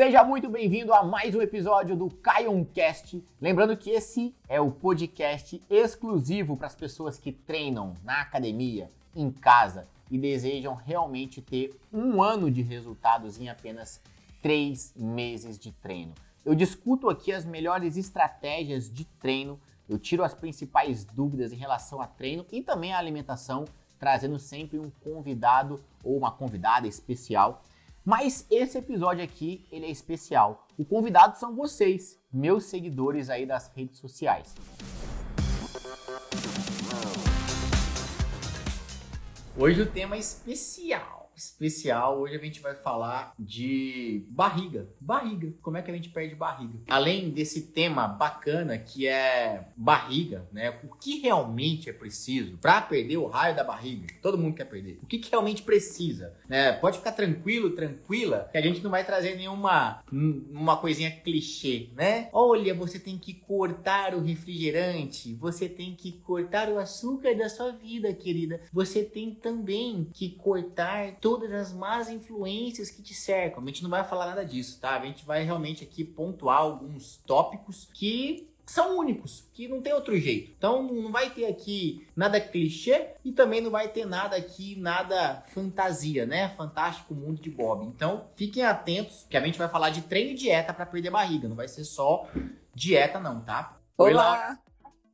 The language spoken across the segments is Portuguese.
Seja muito bem-vindo a mais um episódio do Caioncast. Lembrando que esse é o podcast exclusivo para as pessoas que treinam na academia, em casa e desejam realmente ter um ano de resultados em apenas três meses de treino. Eu discuto aqui as melhores estratégias de treino, eu tiro as principais dúvidas em relação a treino e também a alimentação, trazendo sempre um convidado ou uma convidada especial mas esse episódio aqui, ele é especial. O convidado são vocês, meus seguidores aí das redes sociais. Hoje o tema é especial especial. Hoje a gente vai falar de barriga. Barriga. Como é que a gente perde barriga? Além desse tema bacana que é barriga, né? O que realmente é preciso para perder o raio da barriga? Todo mundo quer perder. O que, que realmente precisa? Né? Pode ficar tranquilo, tranquila, que a gente não vai trazer nenhuma uma coisinha clichê, né? Olha, você tem que cortar o refrigerante, você tem que cortar o açúcar da sua vida, querida. Você tem também que cortar todas as más influências que te cercam. A gente não vai falar nada disso, tá? A gente vai realmente aqui pontuar alguns tópicos que são únicos, que não tem outro jeito. Então não vai ter aqui nada clichê e também não vai ter nada aqui, nada fantasia, né? Fantástico mundo de Bob. Então fiquem atentos que a gente vai falar de treino e dieta para perder barriga. Não vai ser só dieta não, tá? Olá,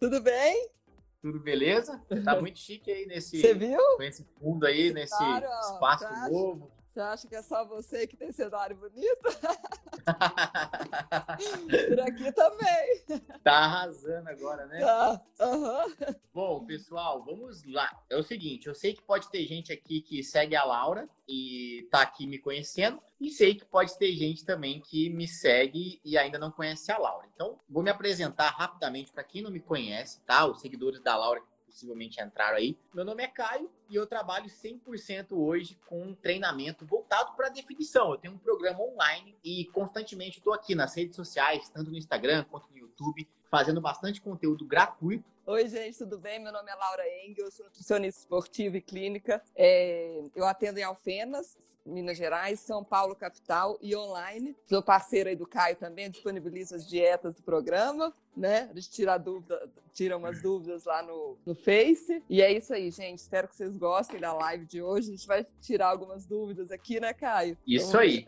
tudo bem? Tudo beleza? Tá muito chique aí nesse. Você viu? Com esse fundo aí, nesse claro, espaço novo. Você acha que é só você que tem cenário bonito? Por aqui também. Tá arrasando agora, né? Tá. Uhum. Bom, pessoal, vamos lá. É o seguinte, eu sei que pode ter gente aqui que segue a Laura e tá aqui me conhecendo, e sei que pode ter gente também que me segue e ainda não conhece a Laura. Então, vou me apresentar rapidamente para quem não me conhece, tá? Os seguidores da Laura possivelmente entraram aí. Meu nome é Caio e eu trabalho 100% hoje com um treinamento voltado para definição. Eu tenho um programa online e constantemente estou aqui nas redes sociais, tanto no Instagram quanto no YouTube, fazendo bastante conteúdo gratuito. Oi, gente, tudo bem? Meu nome é Laura Engel, sou nutricionista esportiva e clínica. É, eu atendo em Alfenas, Minas Gerais, São Paulo, capital e online. Sou parceira aí do Caio também, disponibilizo as dietas do programa, né? A gente tira, dúvida, tira umas dúvidas lá no, no Face. E é isso aí, gente. Espero que vocês gostem da live de hoje. A gente vai tirar algumas dúvidas aqui, né, Caio? Isso então, aí.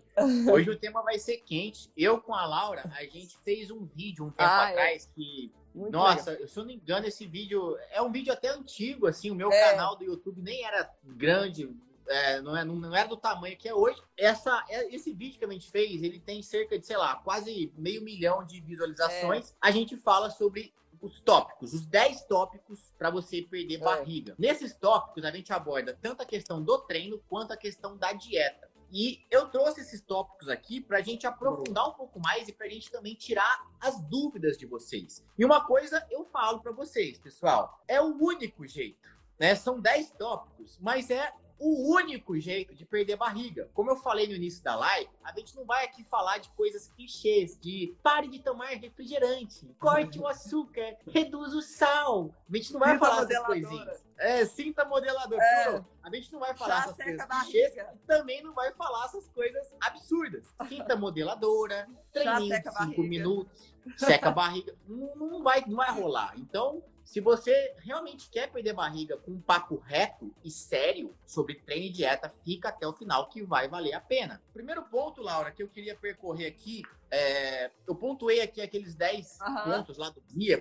Hoje o tema vai ser quente. Eu com a Laura, a gente fez um vídeo um tempo ah, é. atrás é. que muito Nossa, legal. se eu não me engano, esse vídeo é um vídeo até antigo, assim. O meu é. canal do YouTube nem era grande, é, não, é, não era do tamanho que é hoje. Essa, é, esse vídeo que a gente fez, ele tem cerca de, sei lá, quase meio milhão de visualizações. É. A gente fala sobre os tópicos, os 10 tópicos para você perder é. barriga. Nesses tópicos, a gente aborda tanto a questão do treino quanto a questão da dieta. E eu trouxe esses tópicos aqui para a gente aprofundar um pouco mais e para a gente também tirar as dúvidas de vocês. E uma coisa eu falo para vocês, pessoal, é o único jeito. Né? São 10 tópicos, mas é o único jeito de perder barriga. Como eu falei no início da live, a gente não vai aqui falar de coisas clichês, de pare de tomar refrigerante, corte o açúcar, reduz o sal. A gente não vai sinta falar essas coisinhas. É, sinta modelador. É. A gente não vai falar essas coisas clichês e também não vai falar essas coisas absurdas. Sinta modeladora, treininho de 5 minutos, seca a barriga. Não, não, vai, não vai rolar. Então, se você realmente quer perder barriga com um papo reto e sério sobre treino e dieta, fica até o final que vai valer a pena. Primeiro ponto, Laura, que eu queria percorrer aqui, é, eu pontuei aqui aqueles 10 uhum. pontos lá do guia.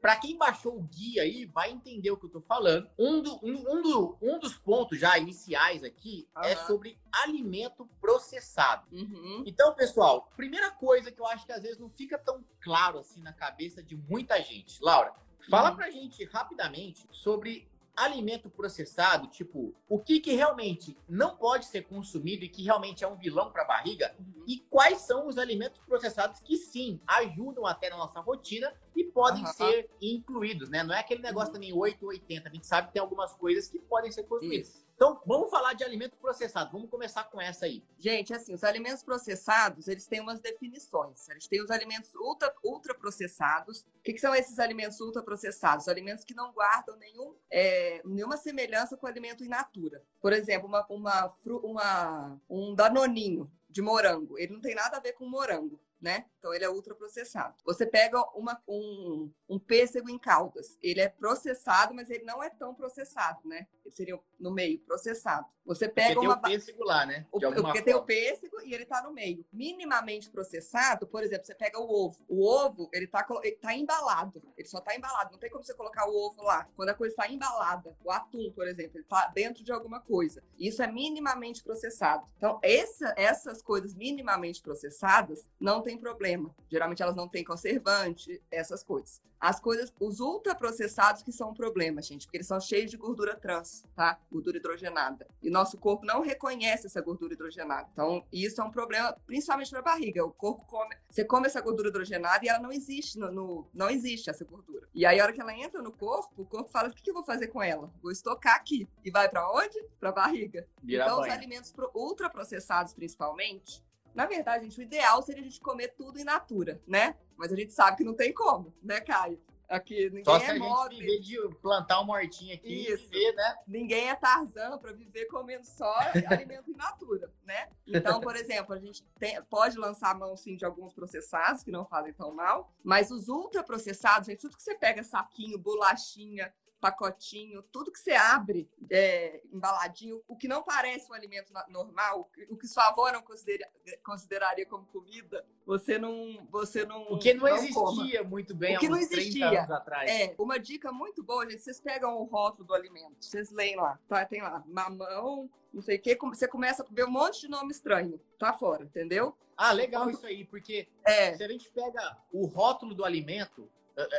Para quem baixou o guia aí, vai entender o que eu tô falando. Um, do, um, um, do, um dos pontos já iniciais aqui uhum. é sobre alimento processado. Uhum. Então, pessoal, primeira coisa que eu acho que às vezes não fica tão claro assim na cabeça de muita gente. Laura, Fala uhum. pra gente rapidamente sobre alimento processado, tipo, o que, que realmente não pode ser consumido e que realmente é um vilão para a barriga, uhum. e quais são os alimentos processados que sim ajudam até na nossa rotina e podem uhum. ser incluídos, né? Não é aquele negócio uhum. também 8 ou 80, a gente sabe que tem algumas coisas que podem ser consumidas. Isso. Então, vamos falar de alimento processado. Vamos começar com essa aí. Gente, assim, os alimentos processados, eles têm umas definições. Eles têm os alimentos ultra, ultraprocessados. O que, que são esses alimentos ultraprocessados? Alimentos que não guardam nenhum, é, nenhuma semelhança com o alimento in natura. Por exemplo, uma, uma, uma, um danoninho de morango. Ele não tem nada a ver com morango né? Então ele é ultraprocessado. Você pega uma, um, um pêssego em caldas, ele é processado, mas ele não é tão processado, né? Ele seria no meio processado. Você pega porque uma tem o pêssego lá, né? De porque forma. tem o pêssego e ele tá no meio. Minimamente processado, por exemplo, você pega o ovo. O ovo, ele tá, ele tá embalado. Ele só tá embalado. Não tem como você colocar o ovo lá. Quando a coisa está embalada, o atum, por exemplo, ele tá dentro de alguma coisa. Isso é minimamente processado. Então, essa, essas coisas minimamente processadas não tem problema. Geralmente elas não têm conservante, essas coisas. As coisas, os ultraprocessados que são um problema, gente, porque eles são cheios de gordura trans, tá? Gordura hidrogenada. E nosso corpo não reconhece essa gordura hidrogenada. Então, isso é um problema, principalmente para a barriga. O corpo come, você come essa gordura hidrogenada e ela não existe no, no, não existe essa gordura. E aí a hora que ela entra no corpo, o corpo fala: "O que, que eu vou fazer com ela? Vou estocar aqui". E vai para onde? Para a barriga. Vira então, banha. os alimentos ultraprocessados, principalmente, na verdade, gente, o ideal seria a gente comer tudo in natura, né? Mas a gente sabe que não tem como, né, Caio? Aqui ninguém Só se é a gente viver de plantar uma hortinha aqui Isso. e viver, né? Ninguém é Tarzan para viver comendo só alimento in natura, né? Então, por exemplo, a gente tem, pode lançar a mão sim de alguns processados que não fazem tão mal, mas os ultraprocessados, gente, tudo que você pega saquinho, bolachinha, pacotinho, tudo que você abre é, embaladinho, o que não parece um alimento normal, o que sua avó não considera, consideraria como comida, você não, você não. O que não, não existia coma. muito bem o que não existia. anos atrás. É, uma dica muito boa, gente. Vocês pegam o rótulo do alimento, vocês leem lá, tá? Tem lá mamão, não sei o quê. Você começa a ver um monte de nome estranho, tá fora, entendeu? Ah, legal Quando... isso aí, porque é. se a gente pega o rótulo do alimento,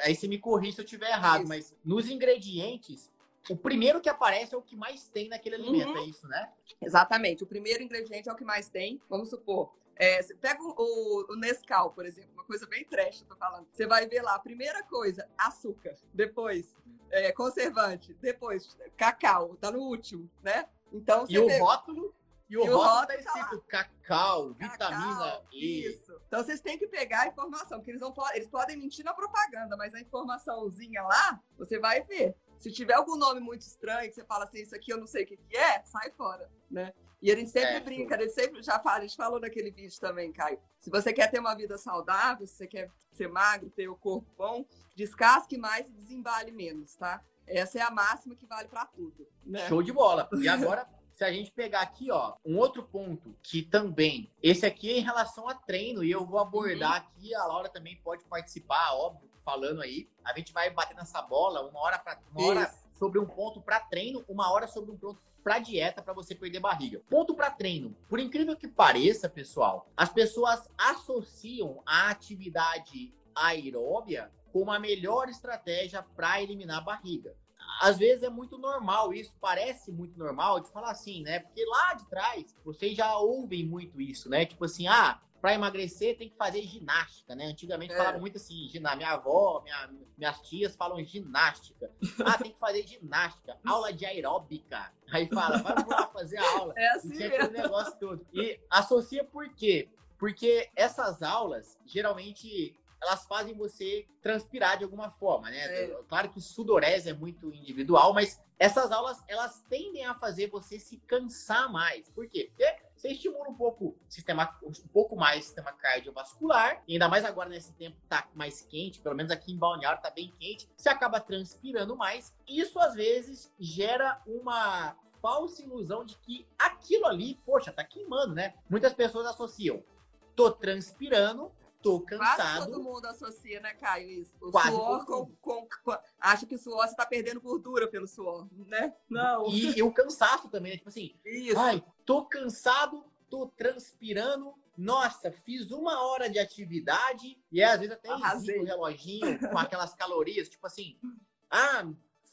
Aí você me corrige se eu estiver errado, mas nos ingredientes, o primeiro que aparece é o que mais tem naquele uhum. alimento, é isso, né? Exatamente. O primeiro ingrediente é o que mais tem. Vamos supor, é, pega o, o, Nescau, por exemplo, uma coisa bem trash, tô falando. Você vai ver lá, primeira coisa, açúcar. Depois, é, conservante. Depois, cacau. Tá no último, né? Então, e vê... o rótulo e o, e o rótulo tá escrito cacau, cacau, vitamina E. Isso. Então vocês têm que pegar a informação, porque eles, não podem, eles podem mentir na propaganda, mas a informaçãozinha lá, você vai ver. Se tiver algum nome muito estranho, que você fala assim, isso aqui eu não sei o que, que é, sai fora, né? E gente sempre é, brinca, gente sempre já fala, a gente falou naquele vídeo também, Caio. Se você quer ter uma vida saudável, se você quer ser magro, ter o corpo bom, descasque mais e desembale menos, tá? Essa é a máxima que vale para tudo. Né? Show de bola. E agora se a gente pegar aqui, ó, um outro ponto que também, esse aqui é em relação a treino, e eu vou abordar uhum. aqui, a Laura também pode participar, óbvio, falando aí. A gente vai bater nessa bola uma hora, pra, uma hora sobre um ponto para treino, uma hora sobre um ponto para dieta para você perder barriga. Ponto para treino. Por incrível que pareça, pessoal, as pessoas associam a atividade aeróbia como a melhor estratégia para eliminar a barriga às vezes é muito normal isso, parece muito normal de falar assim, né? Porque lá de trás, vocês já ouvem muito isso, né? Tipo assim, ah, para emagrecer tem que fazer ginástica, né? Antigamente é. falavam muito assim, ginástica. Minha avó, minha, minhas tias falam ginástica. Ah, tem que fazer ginástica, aula de aeróbica. Aí fala, vamos lá fazer a aula. É assim e mesmo. negócio todo. E associa por quê? Porque essas aulas, geralmente, elas fazem você transpirar de alguma forma, né? É. Claro que sudorese é muito individual, mas essas aulas elas tendem a fazer você se cansar mais. Por quê? Porque você estimula um pouco sistema, um pouco mais o sistema cardiovascular, e ainda mais agora nesse tempo tá mais quente, pelo menos aqui em Balneário tá bem quente, você acaba transpirando mais. Isso às vezes gera uma falsa ilusão de que aquilo ali, poxa, tá queimando, né? Muitas pessoas associam tô transpirando tô cansado. Quase todo mundo associa, né, Caio, isso. O Quase suor com, com, com, Acha que o suor você tá perdendo gordura pelo suor, né? Não. E, e o cansaço também, né? Tipo assim, isso. ai, tô cansado, tô transpirando, nossa, fiz uma hora de atividade e às vezes até o reloginho com aquelas calorias, tipo assim, ah,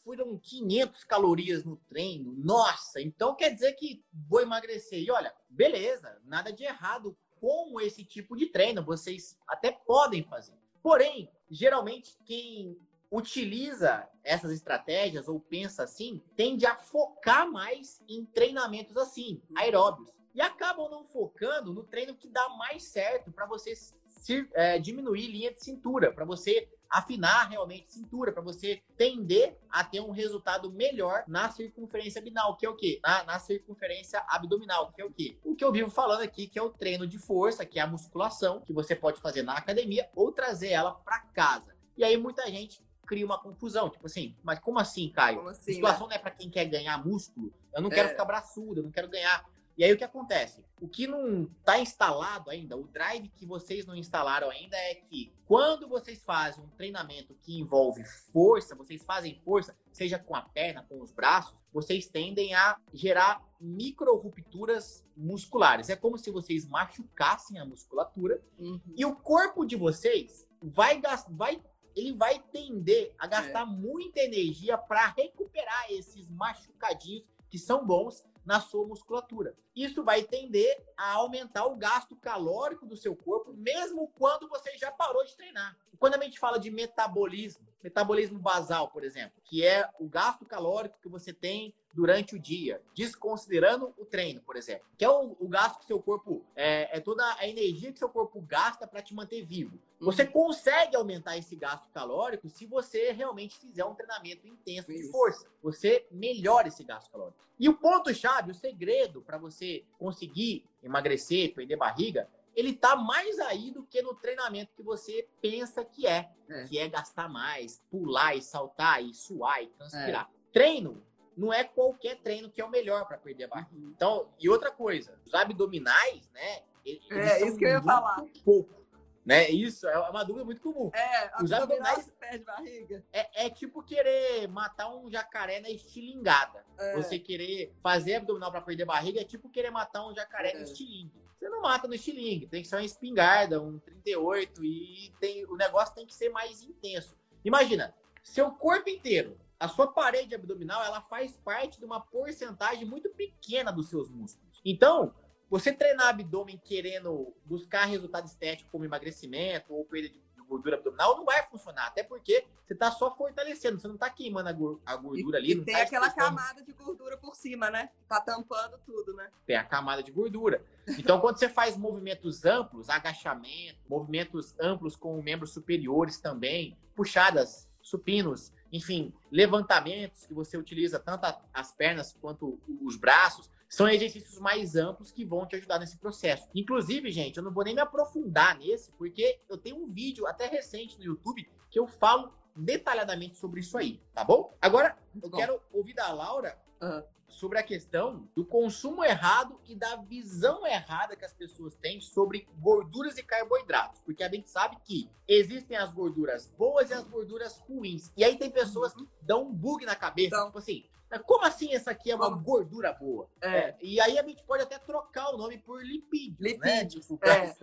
foram 500 calorias no treino, nossa, então quer dizer que vou emagrecer. E olha, beleza, nada de errado com esse tipo de treino. Vocês até podem fazer. Porém, geralmente quem utiliza essas estratégias ou pensa assim, tende a focar mais em treinamentos assim, aeróbios. E acabam não focando no treino que dá mais certo para você se, é, diminuir linha de cintura, para você afinar realmente cintura, para você tender a ter um resultado melhor na circunferência abdominal, que é o quê? Na, na, circunferência abdominal, que é o quê? O que eu vivo falando aqui, que é o treino de força, que é a musculação, que você pode fazer na academia ou trazer ela para casa. E aí muita gente cria uma confusão, tipo assim, mas como assim, Caio? Como assim, musculação né? não é para quem quer ganhar músculo? Eu não é. quero ficar braçudo, eu não quero ganhar e aí o que acontece? O que não está instalado ainda, o drive que vocês não instalaram ainda é que quando vocês fazem um treinamento que envolve força, vocês fazem força, seja com a perna, com os braços, vocês tendem a gerar micro rupturas musculares. É como se vocês machucassem a musculatura uhum. e o corpo de vocês vai vai ele vai tender a gastar é. muita energia para recuperar esses machucadinhos que são bons na sua musculatura. Isso vai tender a aumentar o gasto calórico do seu corpo, mesmo quando você já parou de treinar. Quando a gente fala de metabolismo, metabolismo basal, por exemplo, que é o gasto calórico que você tem durante o dia, desconsiderando o treino, por exemplo, que é o, o gasto que seu corpo é, é, toda a energia que seu corpo gasta para te manter vivo. Você uhum. consegue aumentar esse gasto calórico se você realmente fizer um treinamento intenso de força. Você melhora esse gasto calórico. E o ponto chave, o segredo para você conseguir emagrecer, perder barriga, ele tá mais aí do que no treinamento que você pensa que é, é. que é gastar mais, pular e saltar e suar e transpirar. É. Treino não é qualquer treino que é o melhor para perder a barriga. Uhum. Então, e outra coisa, os abdominais, né? Eles é, isso que eu ia falar. Pouco. Né? Isso é uma dúvida muito comum. É, os abdominais perde barriga. É, é, tipo querer matar um jacaré na estilingada. É. Você querer fazer abdominal para perder barriga é tipo querer matar um jacaré é. no estilingue. Você não mata no estilingue, tem que ser uma espingarda, um 38 e tem, o negócio tem que ser mais intenso. Imagina, seu corpo inteiro a sua parede abdominal ela faz parte de uma porcentagem muito pequena dos seus músculos. Então, você treinar abdômen querendo buscar resultado estético como emagrecimento ou perda de gordura abdominal não vai funcionar, até porque você está só fortalecendo, você não está queimando a gordura e, ali. E tem tá aquela camada de gordura por cima, né? Tá tampando tudo, né? Tem a camada de gordura. Então, quando você faz movimentos amplos, agachamento, movimentos amplos com membros superiores também, puxadas, supinos, enfim, levantamentos que você utiliza tanto as pernas quanto os braços, são exercícios mais amplos que vão te ajudar nesse processo. Inclusive, gente, eu não vou nem me aprofundar nesse, porque eu tenho um vídeo até recente no YouTube que eu falo detalhadamente sobre isso aí, tá bom? Agora, eu bom. quero ouvir da Laura uhum sobre a questão do consumo errado e da visão errada que as pessoas têm sobre gorduras e carboidratos. Porque a gente sabe que existem as gorduras boas e as gorduras ruins. E aí tem pessoas que dão um bug na cabeça, então, tipo assim, como assim essa aqui é uma como? gordura boa? É. É, e aí a gente pode até trocar o nome por lipídios, né? lipídios né? Tipo, é.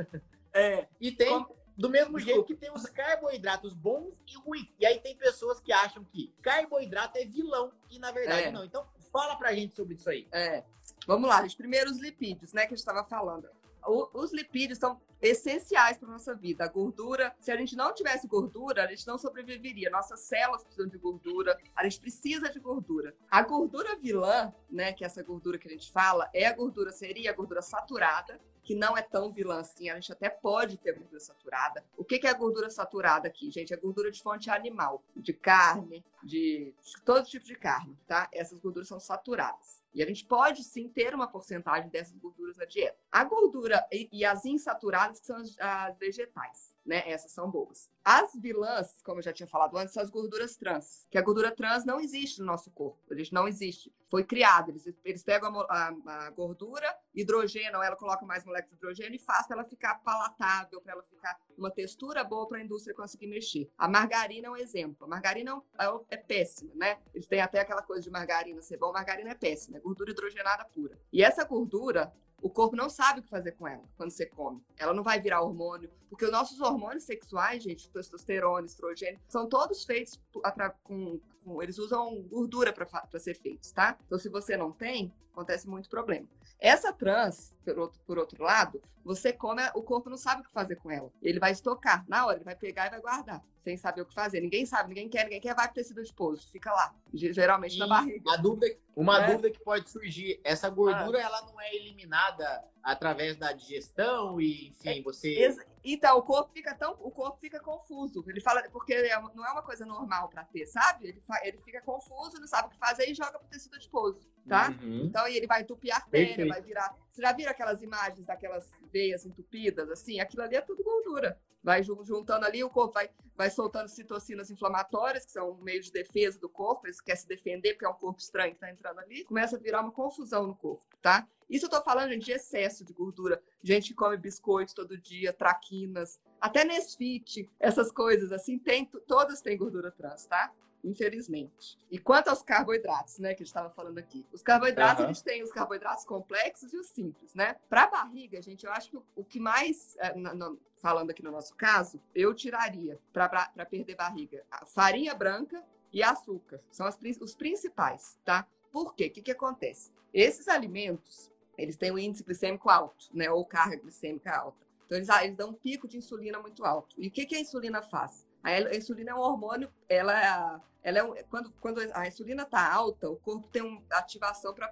é. E tem... Como? Do mesmo jeito que tem os carboidratos bons e ruins. E aí tem pessoas que acham que carboidrato é vilão e na verdade é. não. Então, Fala pra gente sobre isso aí. É. Vamos lá, os lipídios, né, que a gente estava falando. Os lipídios são essenciais para nossa vida. A gordura, se a gente não tivesse gordura, a gente não sobreviveria. Nossas células precisam de gordura, a gente precisa de gordura. A gordura vilã, né, que é essa gordura que a gente fala, é a gordura seria a gordura saturada, que não é tão vilã assim, a gente até pode ter gordura saturada. O que é a gordura saturada aqui, gente? É gordura de fonte animal, de carne, de todo tipo de carne, tá? Essas gorduras são saturadas. E a gente pode sim ter uma porcentagem dessas gorduras na dieta. A gordura e, as insaturadas, que são as, vegetais, né? Essas são boas. As vilãs, como eu já tinha falado antes, são as gorduras trans. Que a gordura trans não existe no nosso corpo. Gente não existe. Foi criada. Eles, eles pegam a, a, a gordura, hidrogenam ela, colocam mais moléculas de hidrogênio e fazem para ela ficar palatável, para ela ficar uma textura boa para a indústria conseguir mexer. A margarina é um exemplo. A margarina é, é péssima, né? Eles têm até aquela coisa de margarina ser bom. Margarina é péssima gordura hidrogenada pura. E essa gordura, o corpo não sabe o que fazer com ela quando você come. Ela não vai virar hormônio, porque os nossos hormônios sexuais, gente, testosterona, estrogênio, são todos feitos com, com eles usam gordura para ser feitos, tá? Então, se você não tem, acontece muito problema. Essa trans, por outro, por outro lado, você come, o corpo não sabe o que fazer com ela. Ele vai estocar na hora, ele vai pegar e vai guardar, sem saber o que fazer. Ninguém sabe, ninguém quer, ninguém quer, vai pro tecido adiposo, fica lá, geralmente e na barriga. Uma dúvida, uma é. dúvida que pode surgir, essa gordura ah. ela não é eliminada através da digestão e, enfim, você. Então, o corpo fica tão. O corpo fica confuso. Ele fala, porque é não é uma coisa normal para ter, sabe? Ele, ele fica confuso, não sabe o que fazer e joga pro tecido adiposo, tá? Uhum. Então, ele vai entupir a artéria, Perfeito. vai virar. Você já viram aquelas imagens daquelas veias entupidas, assim? Aquilo ali é tudo gordura vai juntando ali, o corpo vai, vai soltando citocinas inflamatórias, que são um meio de defesa do corpo, ele quer se defender porque é um corpo estranho que está entrando ali, começa a virar uma confusão no corpo, tá? Isso eu tô falando, gente, de excesso de gordura. Gente que come biscoitos todo dia, traquinas, até Nesfit, essas coisas assim, tem, todas têm gordura trans, tá? Infelizmente. E quanto aos carboidratos, né, que a gente estava falando aqui. Os carboidratos, uhum. a gente tem os carboidratos complexos e os simples, né? Para a barriga, gente, eu acho que o, que mais, é, falando aqui no nosso caso, eu tiraria para perder barriga farinha branca e açúcar. São as, os principais, tá? Por quê? O que, que acontece? Esses alimentos, eles têm um índice glicêmico alto, né? Ou carga glicêmica alta. Então, eles, ah, eles dão um pico de insulina muito alto. E o que, que a insulina faz? A insulina é um hormônio, ela, ela é quando, quando a insulina está alta, o corpo tem uma ativação para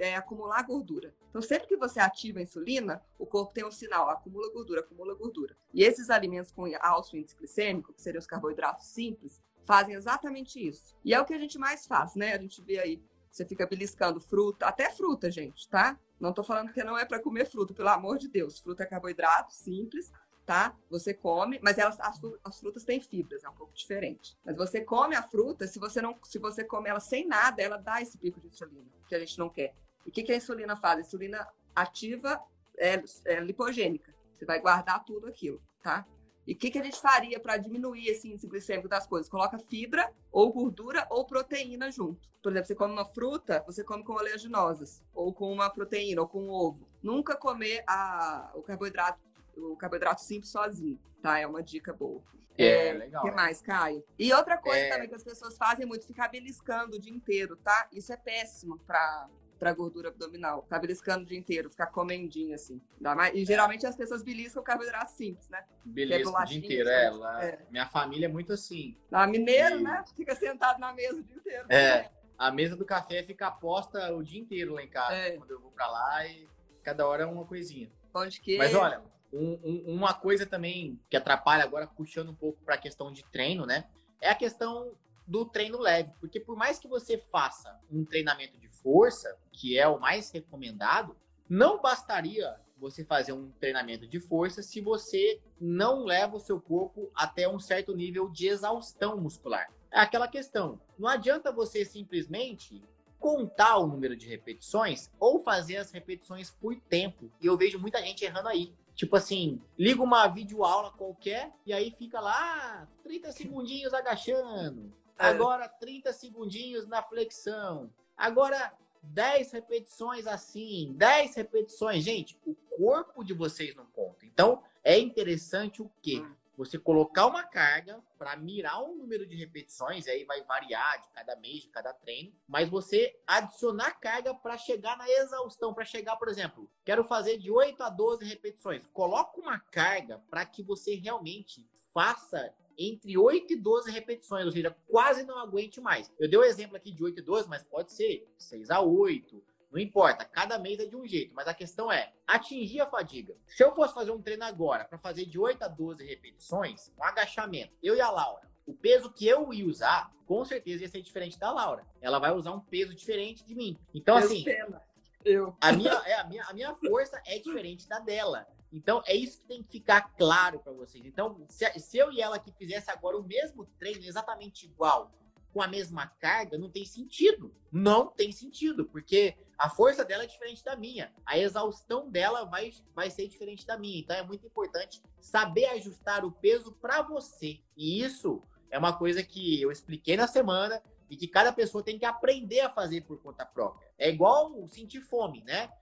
é, acumular gordura. Então, sempre que você ativa a insulina, o corpo tem um sinal, acumula gordura, acumula gordura. E esses alimentos com alto índice glicêmico, que seriam os carboidratos simples, fazem exatamente isso. E é o que a gente mais faz, né? A gente vê aí, você fica beliscando fruta, até fruta, gente, tá? Não estou falando que não é para comer fruta, pelo amor de Deus. Fruta é carboidrato simples, tá? Você come, mas elas, as, as, frutas têm fibras, é um pouco diferente. Mas você come a fruta, se você não, se você come ela sem nada, ela dá esse pico de insulina, que a gente não quer. E o que, que a insulina faz? A insulina ativa é, é lipogênica. Você vai guardar tudo aquilo, tá? E o que, que a gente faria para diminuir esse índice glicêmico das coisas? Coloca fibra, ou gordura, ou proteína junto. Por exemplo, você come uma fruta, você come com oleaginosas, ou com uma proteína, ou com um ovo. Nunca comer a, o carboidrato o carboidrato simples sozinho, tá? É uma dica boa. É, é legal. O que mais, Caio? E outra coisa é... também que as pessoas fazem muito, ficar beliscando o dia inteiro, tá? Isso é péssimo para para gordura abdominal. Ficar beliscando o dia inteiro, ficar comendinho assim. Mais... E geralmente as pessoas beliscam carboidrato simples, né? Belisco é o dia inteiro, é, ela... é. Minha família é muito assim. A mineiro, e... né? Fica sentado na mesa o dia inteiro. É. A mesa do café fica posta o dia inteiro lá em casa, é. quando eu vou para lá e cada hora é uma coisinha. Pão de queijo. Mas olha, um, um, uma coisa também que atrapalha agora, puxando um pouco para a questão de treino, né? É a questão do treino leve. Porque por mais que você faça um treinamento de força, que é o mais recomendado, não bastaria você fazer um treinamento de força se você não leva o seu corpo até um certo nível de exaustão muscular. É aquela questão. Não adianta você simplesmente contar o número de repetições ou fazer as repetições por tempo. E eu vejo muita gente errando aí. Tipo assim, liga uma videoaula qualquer e aí fica lá 30 segundinhos agachando. É. Agora 30 segundinhos na flexão. Agora 10 repetições assim, 10 repetições. Gente, o corpo de vocês não conta. Então, é interessante o quê? Você colocar uma carga para mirar um número de repetições, aí vai variar de cada mês, de cada treino, mas você adicionar carga para chegar na exaustão, para chegar, por exemplo, quero fazer de 8 a 12 repetições. Coloca uma carga para que você realmente faça entre 8 e 12 repetições, ou seja, quase não aguente mais. Eu dei o um exemplo aqui de 8 e 12, mas pode ser 6 a 8, não importa, cada mês é de um jeito, mas a questão é atingir a fadiga. Se eu fosse fazer um treino agora para fazer de 8 a 12 repetições, um agachamento, eu e a Laura, o peso que eu ia usar, com certeza ia ser diferente da Laura. Ela vai usar um peso diferente de mim. Então, assim. Eu. A minha, é, a, minha, a minha força é diferente da dela. Então, é isso que tem que ficar claro para vocês. Então, se, se eu e ela que fizesse agora o mesmo treino, exatamente igual, com a mesma carga, não tem sentido. Não tem sentido, porque a força dela é diferente da minha. A exaustão dela vai, vai ser diferente da minha. Então é muito importante saber ajustar o peso para você. E isso é uma coisa que eu expliquei na semana e que cada pessoa tem que aprender a fazer por conta própria. É igual sentir fome, né?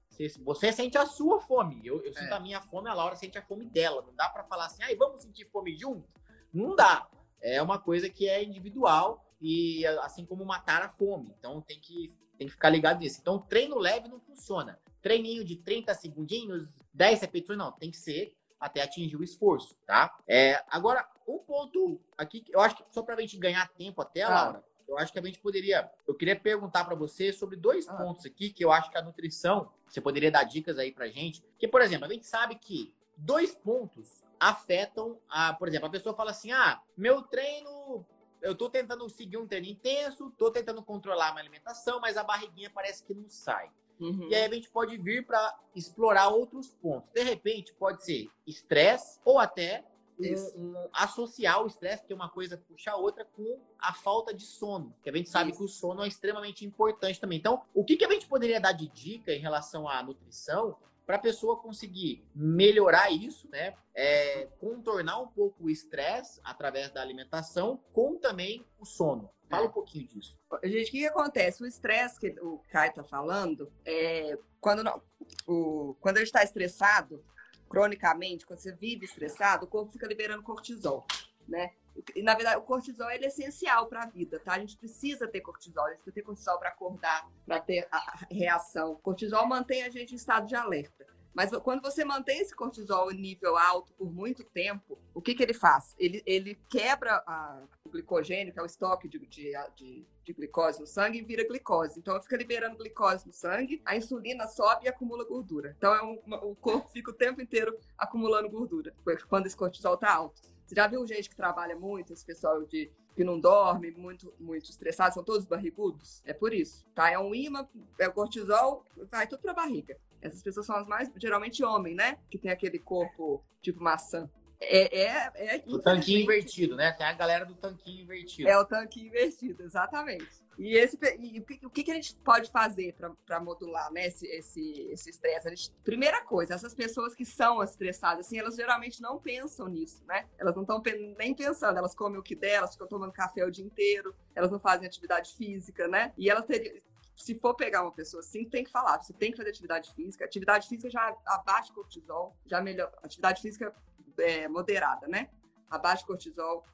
Você sente a sua fome. Eu, eu sinto é. a minha fome, a Laura sente a fome dela. Não dá para falar assim, ai, vamos sentir fome junto? Não dá. É uma coisa que é individual e assim como matar a fome. Então tem que, tem que ficar ligado nisso. Então treino leve não funciona. Treininho de 30 segundinhos, 10 repetições, não. Tem que ser até atingir o esforço, tá? É, agora, um ponto aqui, eu acho que só para a gente ganhar tempo até, ah. Laura, eu acho que a gente poderia. Eu queria perguntar para você sobre dois ah. pontos aqui que eu acho que a nutrição, você poderia dar dicas aí pra gente. Que, por exemplo, a gente sabe que dois pontos afetam a, por exemplo, a pessoa fala assim: "Ah, meu treino eu tô tentando seguir um treino intenso, tô tentando controlar a minha alimentação, mas a barriguinha parece que não sai. Uhum. E aí a gente pode vir para explorar outros pontos. De repente, pode ser estresse ou até um, um, associar o estresse, que é uma coisa puxa a outra, com a falta de sono. Que a gente sabe Isso. que o sono é extremamente importante também. Então, o que, que a gente poderia dar de dica em relação à nutrição para a pessoa conseguir melhorar isso, né? É, contornar um pouco o estresse através da alimentação, com também o sono. Fala um pouquinho disso. Gente, o que, que acontece? O estresse que o Caio está falando, é, quando, não, o, quando ele está estressado, cronicamente, quando você vive estressado, o corpo fica liberando cortisol, né? E, na verdade, o cortisol é essencial para a vida, tá? A gente precisa ter cortisol, a gente precisa ter cortisol para acordar, para ter a reação. O cortisol mantém a gente em estado de alerta. Mas quando você mantém esse cortisol em nível alto por muito tempo, o que, que ele faz? Ele, ele quebra a, o glicogênio, que é o estoque de, de, de, de, glicose no sangue, e vira glicose. Então, fica liberando glicose no sangue, a insulina sobe e acumula gordura. Então, é um, o corpo fica o tempo inteiro acumulando gordura, quando esse cortisol está alto. Já viu gente que trabalha muito, esse pessoal de que não dorme, muito, muito estressado, são todos barrigudos? É por isso, tá? É um imã, é o cortisol, vai tudo pra barriga. Essas pessoas são as mais, geralmente, homem, né? Que tem aquele corpo tipo maçã. É, é, é o tanquinho invertido, né? Tem a galera do tanquinho invertido. É o tanquinho invertido, exatamente. E, esse, e o, que, o que a gente pode fazer para modular né, esse estresse? Esse, esse primeira coisa, essas pessoas que são estressadas, assim, elas geralmente não pensam nisso, né? Elas não estão nem pensando, elas comem o que delas, ficam tomando café o dia inteiro, elas não fazem atividade física, né? E elas teriam, se for pegar uma pessoa assim, tem que falar, você tem que fazer atividade física. Atividade física já abaixa cortisol, já melhor. Atividade física é, moderada, né? Abaixa cortisol.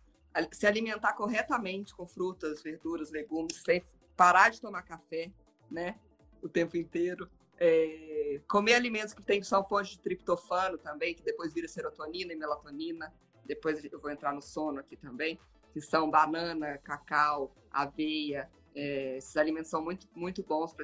Se alimentar corretamente com frutas, verduras, legumes, sem parar de tomar café, né? O tempo inteiro. É, comer alimentos que tem, são fontes de triptofano também, que depois vira serotonina e melatonina. Depois eu vou entrar no sono aqui também, que são banana, cacau, aveia, é, esses alimentos são muito, muito bons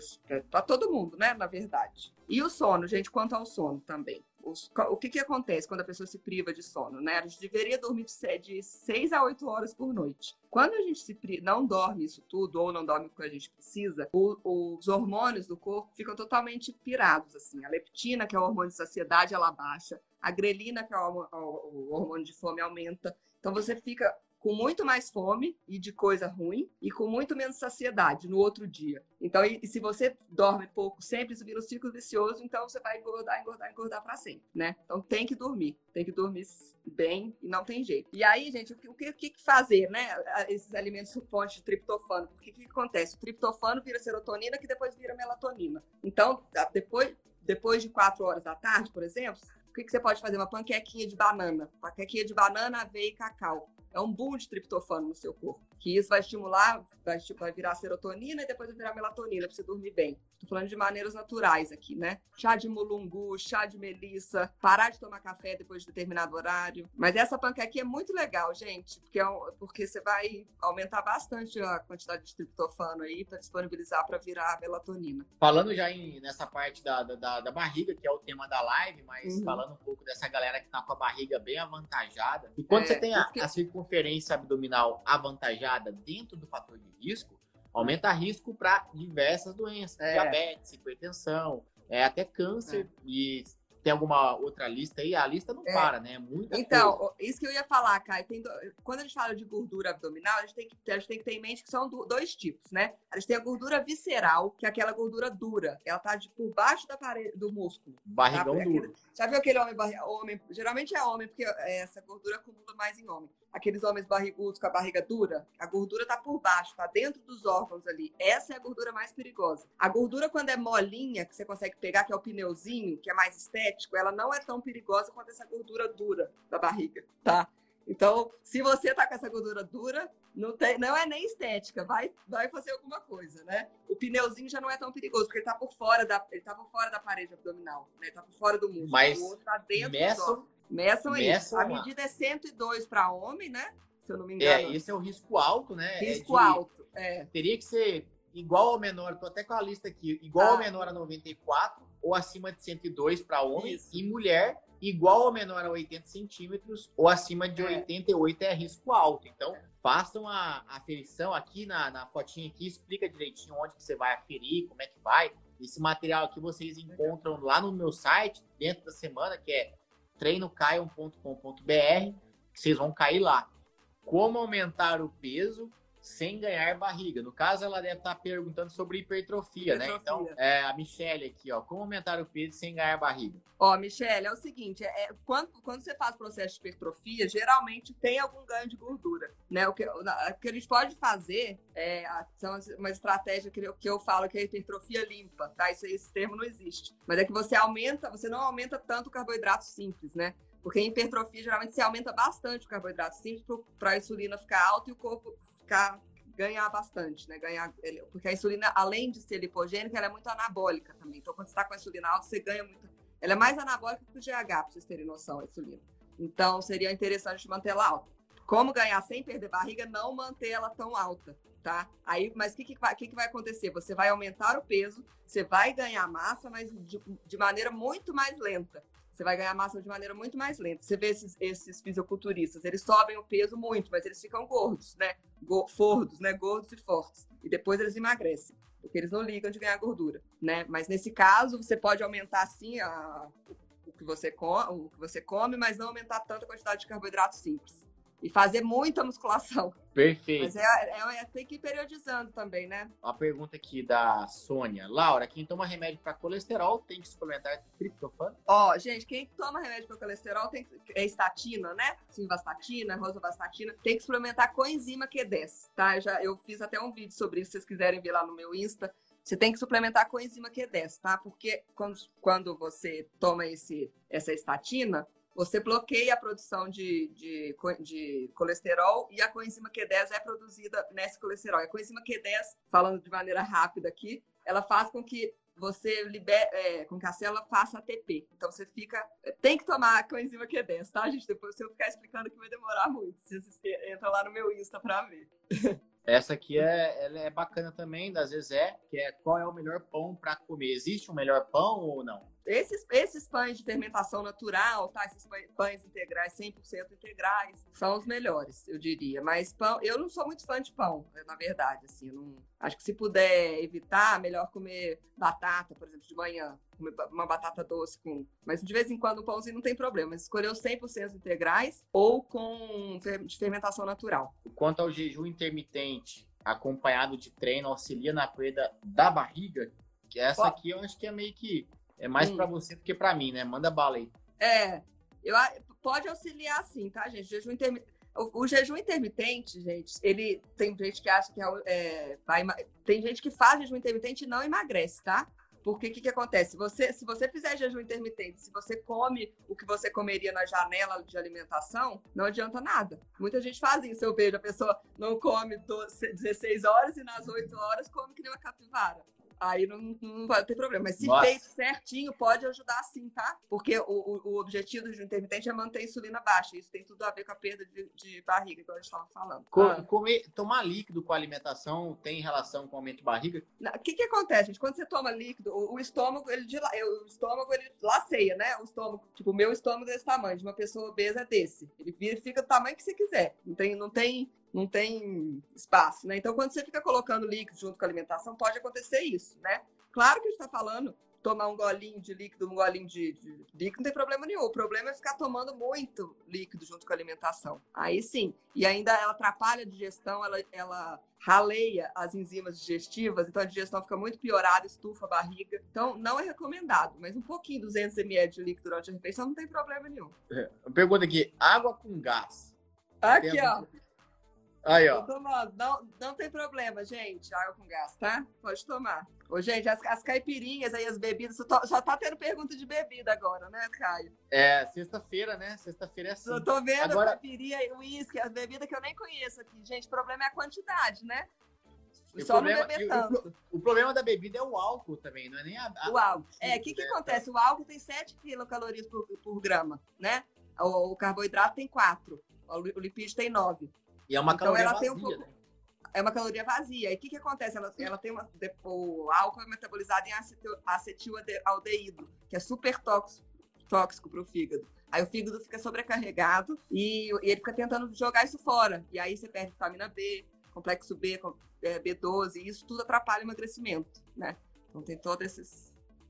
para todo mundo, né? Na verdade. E o sono, gente, quanto ao sono também. Os, o que, que acontece quando a pessoa se priva de sono, né? A gente deveria dormir de 6 a 8 horas por noite. Quando a gente se não dorme isso tudo, ou não dorme o que a gente precisa, o, os hormônios do corpo ficam totalmente pirados, assim. A leptina, que é o hormônio de saciedade, ela baixa. A grelina, que é o hormônio de fome, aumenta. Então você fica com muito mais fome e de coisa ruim e com muito menos saciedade no outro dia. Então, e, e se você dorme pouco sempre, isso vira um ciclo vicioso, então você vai engordar, engordar, engordar para sempre, né? Então tem que dormir, tem que dormir bem e não tem jeito. E aí, gente, o que, o que, fazer, né? Esses alimentos fonte de triptofano. Porque o que, que acontece? O triptofano vira serotonina, que depois vira melatonina. Então, depois, depois de quatro horas da tarde, por exemplo, o que, que você pode fazer? Uma panquequinha de banana. Panquequinha de banana, aveia e cacau é um boom de triptofano no seu corpo. Que isso vai estimular, vai, vai virar serotonina e depois vai virar melatonina para você dormir bem. Estou falando de maneiras naturais aqui, né? Chá de mulungu, chá de melissa, parar de tomar café depois de determinado horário. Mas essa panquequinha é muito legal, gente, porque, é um, porque você vai aumentar bastante a quantidade de triptofano aí para disponibilizar para virar melatonina. Falando já em, nessa parte da, da, da, barriga, que é o tema da live, mas uhum. falando um pouco dessa galera que tá com a barriga bem avantajada. E quando é, você tem a, a circunferência abdominal avantajada dentro do fator de risco, aumenta risco para diversas doenças, é. diabetes, hipertensão, é, até câncer é. e tem alguma outra lista aí? A lista não é. para, né? Muita então, coisa. isso que eu ia falar, Caio. Tem do... Quando a gente fala de gordura abdominal, a gente, tem que, a gente tem que ter em mente que são dois tipos, né? A gente tem a gordura visceral, que é aquela gordura dura. Ela tá de, por baixo da parede, do músculo. Barrigão tá? duro. Aquele, já viu aquele homem, homem? Geralmente é homem, porque essa gordura acumula mais em homem aqueles homens barrigudos com a barriga dura, a gordura tá por baixo, tá dentro dos órgãos ali. Essa é a gordura mais perigosa. A gordura, quando é molinha, que você consegue pegar, que é o pneuzinho, que é mais estético, ela não é tão perigosa quanto essa gordura dura da barriga, tá? Então, se você tá com essa gordura dura, não, tem, não é nem estética, vai, vai fazer alguma coisa, né? O pneuzinho já não é tão perigoso, porque ele tá por fora da, ele tá por fora da parede abdominal, né? Ele tá por fora do músculo. Mas o outro tá dentro meçam, Meçam, Meçam isso. A medida é 102 para homem, né? Se eu não me engano. É, esse é o risco alto, né? É risco é de, alto. é. teria que ser igual ou menor, tô até com a lista aqui, igual ah. ou menor a 94 ou acima de 102 para homem Isso. e mulher igual ou menor a 80 centímetros ou acima de é. 88 é risco alto. Então, façam a aferição aqui na, na fotinha aqui, explica direitinho onde que você vai aferir, como é que vai. Esse material aqui vocês encontram lá no meu site, dentro da semana, que é treinocaion.com.br, que vocês vão cair lá. Como aumentar o peso sem ganhar barriga. No caso, ela deve estar perguntando sobre hipertrofia, hipertrofia. né? Então, é, a Michelle aqui, ó, como aumentar o peso sem ganhar barriga? Ó, Michelle, é o seguinte, é, é quando, quando você faz processo de hipertrofia, geralmente tem algum ganho de gordura, né? O que, o que a gente pode fazer é são uma estratégia que eu, que eu falo que é a hipertrofia limpa, tá? Isso, esse termo não existe. Mas é que você aumenta, você não aumenta tanto o carboidrato simples, né? Porque em hipertrofia, geralmente, você aumenta bastante o carboidrato simples para a insulina ficar alta e o corpo ficar ganhar bastante, né? Ganhar, porque a insulina, além de ser lipogênica, ela é muito anabólica também. Então, quando você está com a insulina alta, você ganha muito. Ela é mais anabólica que o GH, para vocês terem noção, a insulina. Então, seria interessante manter ela alta. Como ganhar sem perder barriga, não manter ela tão alta, tá? Aí, mas o que, que, vai, que, que vai acontecer? Você vai aumentar o peso, você vai ganhar massa, mas de, de maneira muito mais lenta. Você vai ganhar massa de maneira muito mais lenta. Você vê esses, esses fisiculturistas, eles sobem o peso muito, mas eles ficam gordos, né? Fordos, né? Gordos e fortes. E depois eles emagrecem, porque eles não ligam de ganhar gordura, né? Mas nesse caso, você pode aumentar sim a, o, que você come, o que você come, mas não aumentar tanto a quantidade de carboidrato simples e fazer muita musculação. Perfeito. Mas é, é, é, tem que ir periodizando também, né? Uma pergunta aqui da Sônia. Laura, quem toma remédio para colesterol tem que suplementar triptofano? Ó, oh, gente, quem toma remédio para colesterol tem é estatina, né? Simvastatina, rosuvastatina, tem que suplementar coenzima Q10, tá? Eu, já, eu fiz até um vídeo sobre isso, se vocês quiserem ver lá no meu Insta. Você tem que suplementar coenzima Q10, tá? Porque quando, quando você toma esse, essa estatina, você bloqueia a produção de, de, de, colesterol e a coenzima Q10 é produzida nesse colesterol. A coenzima Q10, falando de maneira rápida aqui, ela faz com que você libere, é, com que a célula faça ATP. Então você fica. Tem que tomar a coenzima Q10, tá, gente? Depois, se eu ficar explicando aqui, vai demorar muito. Vocês entram lá no meu Insta para ver. Essa aqui é, ela é bacana também, às vezes é, que é qual é o melhor pão para comer. Existe um melhor pão ou não? Esses, esses pães de fermentação natural, tá? Esses pães integrais, 100% integrais, são os melhores, eu diria. Mas pão, eu não sou muito fã de pão, na verdade, assim. Não, acho que se puder evitar, melhor comer batata, por exemplo, de manhã. Comer uma batata doce com... Mas de vez em quando um pãozinho não tem problema. Escolher os 100% integrais ou com de fermentação natural. Quanto ao jejum intermitente, acompanhado de treino, auxilia na perda da barriga? Que essa aqui eu acho que é meio que é mais hum. para você do que para mim, né? Manda bala aí. É, eu, pode auxiliar sim, tá, gente? Jejum intermitente. O, o, jejum intermitente, gente, ele tem gente que acha que é, é vai, tem gente que faz jejum intermitente e não emagrece, tá? Porque o que, que acontece? Você, se você fizer jejum intermitente, se você come o que você comeria na janela de alimentação, não adianta nada. Muita gente faz isso. Eu vejo a pessoa não come 12, 16 horas e nas 8 horas come que nem uma capivara aí não, não vai ter problema. Mas se Nossa. feito certinho, pode ajudar sim, tá? Porque o, o, o objetivo do jejum intermitente é manter a insulina baixa. Isso tem tudo a ver com a perda de, de barriga, que a gente estava falando. Com, ah. comer, tomar líquido com alimentação tem relação com aumento de barriga? O que, que acontece, gente? Quando você toma líquido, o, o estômago, ele, o estômago, ele laceia, né? O estômago, tipo, o meu estômago desse tamanho, de uma pessoa obesa é desse. Ele fica do tamanho que você quiser. Não tem, não tem não tem espaço, né? Então, quando você fica colocando líquido junto com a alimentação, pode acontecer isso, né? Claro que a gente está falando tomar um golinho de líquido, um golinho de, de, líquido, não tem problema nenhum. O problema é ficar tomando muito líquido junto com a alimentação. Aí sim. E ainda ela atrapalha a digestão, ela, ela raleia as enzimas digestivas, então a digestão fica muito piorada, estufa a barriga. Então, não é recomendado, mas um pouquinho, 200 ml de líquido durante a refeição, não tem problema nenhum. É, pergunta aqui, água com gás. Aqui, ó. Aí, ó. Tô tomando. Não, não tem problema, gente. Água com gás, tá? Pode tomar. Ô, gente, as, as caipirinhas aí, as bebidas, só, só tá tendo pergunta de bebida agora, né, Caio? É, sexta-feira, né? Sexta-feira é assim. Eu tô vendo agora... caipirinha, uísque, as bebidas que eu nem conheço aqui. Gente, o problema é a quantidade, né? O Só problema, não beber tanto. O, o, problema da bebida é o álcool também, não é nem a. a o álcool. É, o que, que né? acontece? O álcool tem 7 quilocalorias por, por grama, né? O, o carboidrato tem 4, o, o lipídio tem 9. E é uma então, caloria ela vazia, tem um pouco... né? é uma caloria vazia. E o que, que acontece? Ela, ela tem uma, o álcool é metabolizado em acetildeído, que é super tóxico, tóxico para o fígado. Aí o fígado fica sobrecarregado e, e, ele fica tentando jogar isso fora. E aí você perde vitamina B, complexo B, B12, e isso tudo atrapalha o emagrecimento, né? Então tem todos esses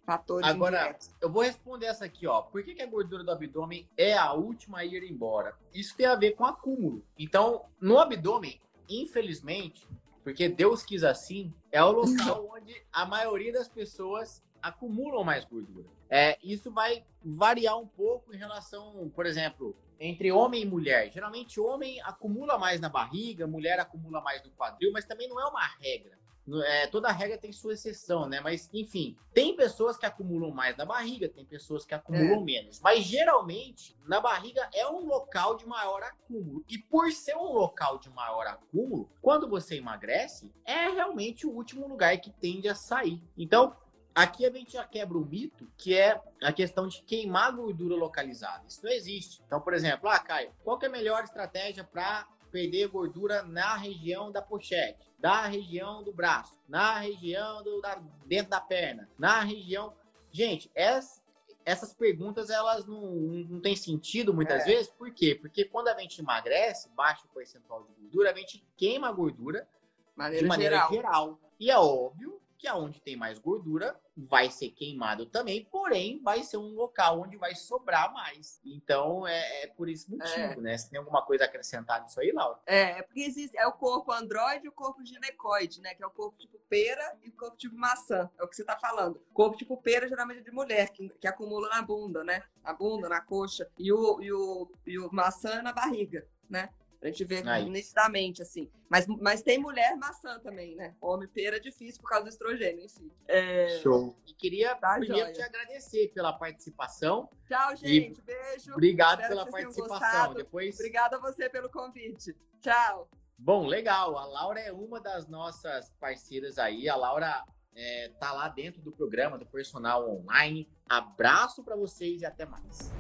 fatores. Agora, indiretos. eu vou responder essa aqui, ó. Por que, que, a gordura do abdômen é a última a ir embora? Isso tem a ver com acúmulo. Então, no abdômen, infelizmente, porque Deus quis assim, é o local onde a maioria das pessoas acumulam mais gordura. É, isso vai variar um pouco em relação, por exemplo, entre homem e mulher. Geralmente, homem acumula mais na barriga, mulher acumula mais no quadril, mas também não é uma regra. É, toda regra tem sua exceção, né? Mas, enfim, tem pessoas que acumulam mais na barriga, tem pessoas que acumulam é. menos. Mas, geralmente, na barriga é um local de maior acúmulo. E por ser um local de maior acúmulo, quando você emagrece, é realmente o último lugar que tende a sair. Então, Aqui a gente já quebra o mito, que é a questão de queimar gordura localizada. Isso não existe. Então, por exemplo, ah, Caio, qual é a melhor estratégia para perder gordura na região da pochete, da região do braço, na região do da, dentro da perna, na região. Gente, essa, essas perguntas elas não, não têm sentido muitas é. vezes. Por quê? Porque quando a gente emagrece, baixa o percentual de gordura, a gente queima a gordura maneira de maneira geral. geral. E é óbvio que aonde tem mais gordura vai ser queimado também, porém vai ser um local onde vai sobrar mais. Então é, é por esse motivo, é. né? Você tem alguma coisa a acrescentar nisso aí, Laura? É, é porque existe é o corpo androide e o corpo ginecoide, né? Que é o corpo tipo pera e o corpo tipo maçã. É o que você tá falando. O corpo tipo pera geralmente é de mulher, que, que acumula na bunda, né? Na bunda, na coxa. E o, e o, e o maçã na barriga, né? A gente vê Aí. nitidamente, assim. Mas, mas tem mulher maçã também, né? Homem pera é difícil por causa do estrogênio, enfim. É... Show. E queria tá primeiro te agradecer pela participação. Tchau, gente. Beijo. Obrigado Espero pela participação. Depois... Obrigada a você pelo convite. Tchau. Bom, legal. A Laura é uma das nossas parceiras aí. A Laura é, tá lá dentro do programa do Personal Online. Abraço para vocês e até mais.